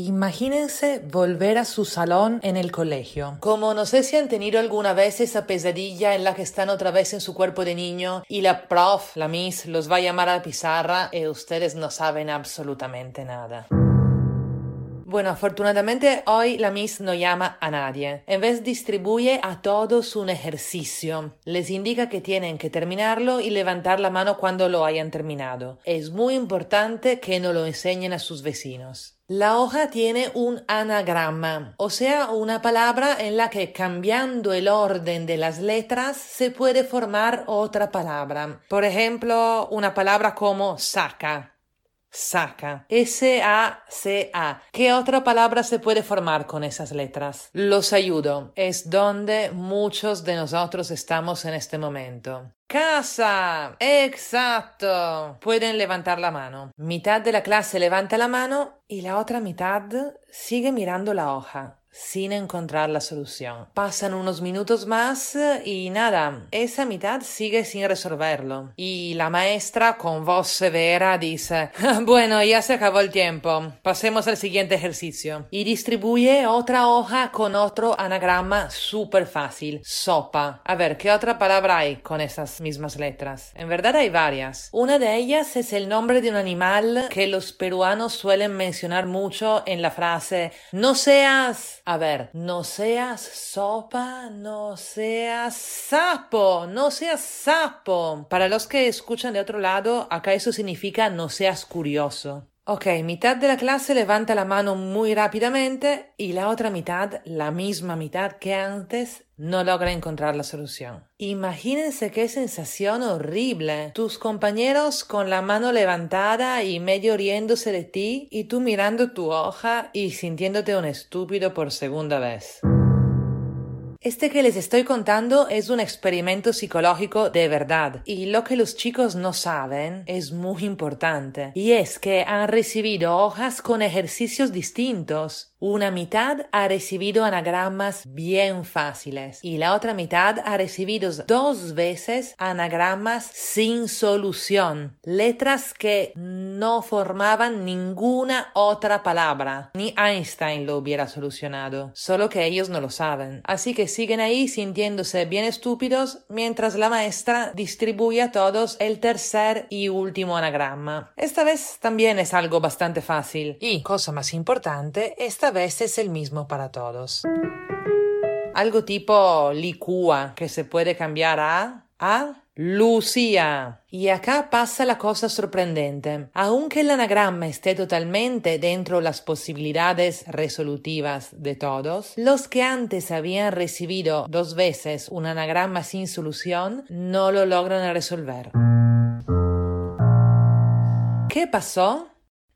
Imagínense volver a su salón en el colegio. Como no sé si han tenido alguna vez esa pesadilla en la que están otra vez en su cuerpo de niño y la prof, la miss, los va a llamar a la pizarra y ustedes no saben absolutamente nada. Bueno, afortunadamente hoy la Miss no llama a nadie. En vez distribuye a todos un ejercicio. Les indica que tienen que terminarlo y levantar la mano cuando lo hayan terminado. Es muy importante que no lo enseñen a sus vecinos. La hoja tiene un anagrama, o sea, una palabra en la que cambiando el orden de las letras se puede formar otra palabra. Por ejemplo, una palabra como saca saca. S-A-C-A. ¿Qué otra palabra se puede formar con esas letras? Los ayudo. Es donde muchos de nosotros estamos en este momento. Casa. Exacto. Pueden levantar la mano. Mitad de la clase levanta la mano y la otra mitad sigue mirando la hoja sin encontrar la solución. Pasan unos minutos más y nada, esa mitad sigue sin resolverlo. Y la maestra con voz severa dice, bueno, ya se acabó el tiempo, pasemos al siguiente ejercicio. Y distribuye otra hoja con otro anagrama súper fácil, sopa. A ver, ¿qué otra palabra hay con esas mismas letras? En verdad hay varias. Una de ellas es el nombre de un animal que los peruanos suelen mencionar mucho en la frase, no seas a ver, no seas sopa, no seas sapo, no seas sapo. Para los que escuchan de otro lado, acá eso significa no seas curioso. Ok, mitad de la clase levanta la mano muy rápidamente y la otra mitad, la misma mitad que antes, no logra encontrar la solución. Imagínense qué sensación horrible. Tus compañeros con la mano levantada y medio riéndose de ti y tú mirando tu hoja y sintiéndote un estúpido por segunda vez. Este que les estoy contando es un experimento psicológico de verdad y lo que los chicos no saben es muy importante y es que han recibido hojas con ejercicios distintos. Una mitad ha recibido anagramas bien fáciles y la otra mitad ha recibido dos veces anagramas sin solución, letras que no formaban ninguna otra palabra. Ni Einstein lo hubiera solucionado, solo que ellos no lo saben. Así que siguen ahí sintiéndose bien estúpidos mientras la maestra distribuye a todos el tercer y último anagrama. Esta vez también es algo bastante fácil y, cosa más importante, esta vez es el mismo para todos. Algo tipo licúa, que se puede cambiar a a Lucía. Y acá pasa la cosa sorprendente. Aunque el anagrama esté totalmente dentro de las posibilidades resolutivas de todos, los que antes habían recibido dos veces un anagrama sin solución no lo logran resolver. ¿Qué pasó?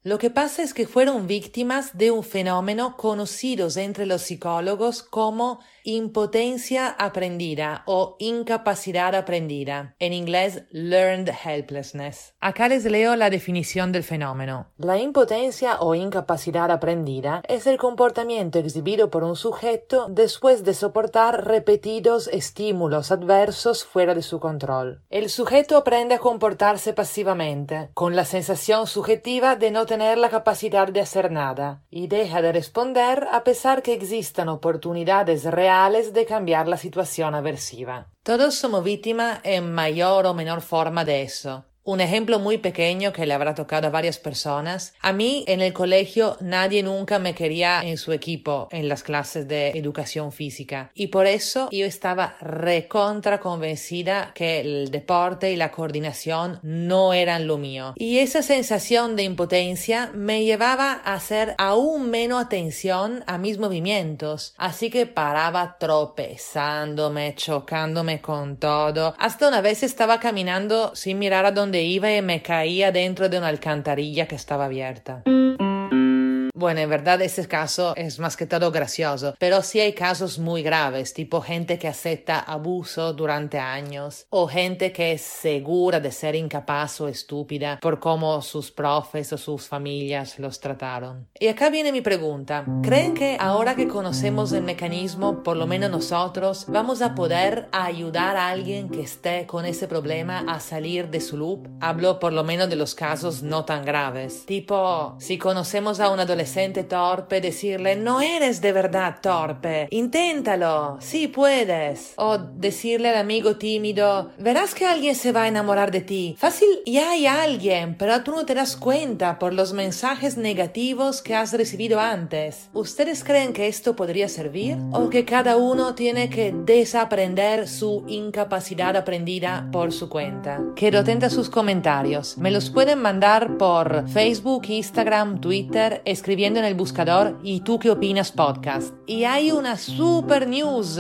Lo que pasa es que fueron víctimas de un fenómeno conocido entre los psicólogos como impotencia aprendida o incapacidad aprendida, en inglés learned helplessness. Acá les leo la definición del fenómeno. La impotencia o incapacidad aprendida es el comportamiento exhibido por un sujeto después de soportar repetidos estímulos adversos fuera de su control. El sujeto aprende a comportarse pasivamente, con la sensación subjetiva de no tener la capacidad de hacer nada, y deja de responder a pesar que existan oportunidades reales de cambiar la situación aversiva. Todos somos víctimas en mayor o menor forma de eso. Un ejemplo muy pequeño que le habrá tocado a varias personas. A mí en el colegio nadie nunca me quería en su equipo en las clases de educación física y por eso yo estaba recontra convencida que el deporte y la coordinación no eran lo mío. Y esa sensación de impotencia me llevaba a hacer aún menos atención a mis movimientos, así que paraba tropezándome, chocándome con todo. Hasta una vez estaba caminando sin mirar a dónde iba y me caía dentro de una alcantarilla que estaba abierta. Bueno, en verdad ese caso es más que todo gracioso, pero sí hay casos muy graves, tipo gente que acepta abuso durante años o gente que es segura de ser incapaz o estúpida por cómo sus profes o sus familias los trataron. Y acá viene mi pregunta. ¿Creen que ahora que conocemos el mecanismo, por lo menos nosotros, vamos a poder ayudar a alguien que esté con ese problema a salir de su loop? Hablo por lo menos de los casos no tan graves. Tipo, si conocemos a un adolescente torpe, decirle, no eres de verdad torpe, inténtalo, sí puedes. O decirle al amigo tímido, verás que alguien se va a enamorar de ti. Fácil, ya hay alguien, pero tú no te das cuenta por los mensajes negativos que has recibido antes. ¿Ustedes creen que esto podría servir? ¿O que cada uno tiene que desaprender su incapacidad aprendida por su cuenta? Quedo atenta a sus comentarios. Me los pueden mandar por Facebook, Instagram, Twitter, escribiendo en el buscador y tú qué opinas podcast. Y hay una super news.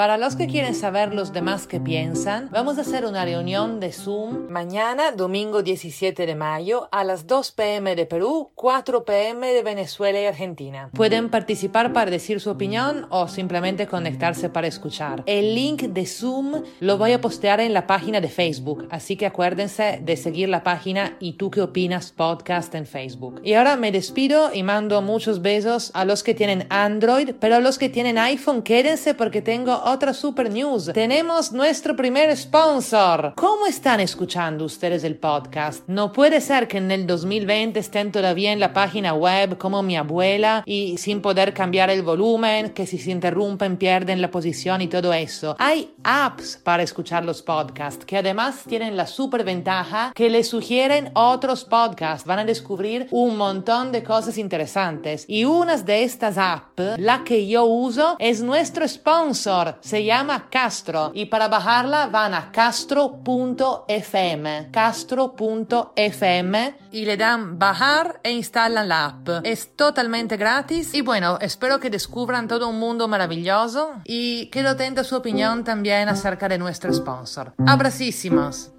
Para los que quieren saber los demás que piensan, vamos a hacer una reunión de Zoom mañana, domingo 17 de mayo, a las 2 pm de Perú, 4 pm de Venezuela y Argentina. Pueden participar para decir su opinión o simplemente conectarse para escuchar. El link de Zoom lo voy a postear en la página de Facebook, así que acuérdense de seguir la página y tú qué opinas podcast en Facebook. Y ahora me despido y mando muchos besos a los que tienen Android, pero a los que tienen iPhone quédense porque tengo otra super news. Tenemos nuestro primer sponsor. ¿Cómo están escuchando ustedes el podcast? No puede ser que en el 2020 estén todavía en la página web como mi abuela y sin poder cambiar el volumen, que si se interrumpen pierden la posición y todo eso. Hay apps para escuchar los podcasts que además tienen la super ventaja que les sugieren otros podcasts. Van a descubrir un montón de cosas interesantes. Y una de estas apps, la que yo uso, es nuestro sponsor se llama Castro y para bajarla van a castro.fm, castro.fm y le dan bajar e instalan la app. Es totalmente gratis y bueno, espero que descubran todo un mundo maravilloso y que lo tenga su opinión también acerca de nuestro sponsor. Abracísimos.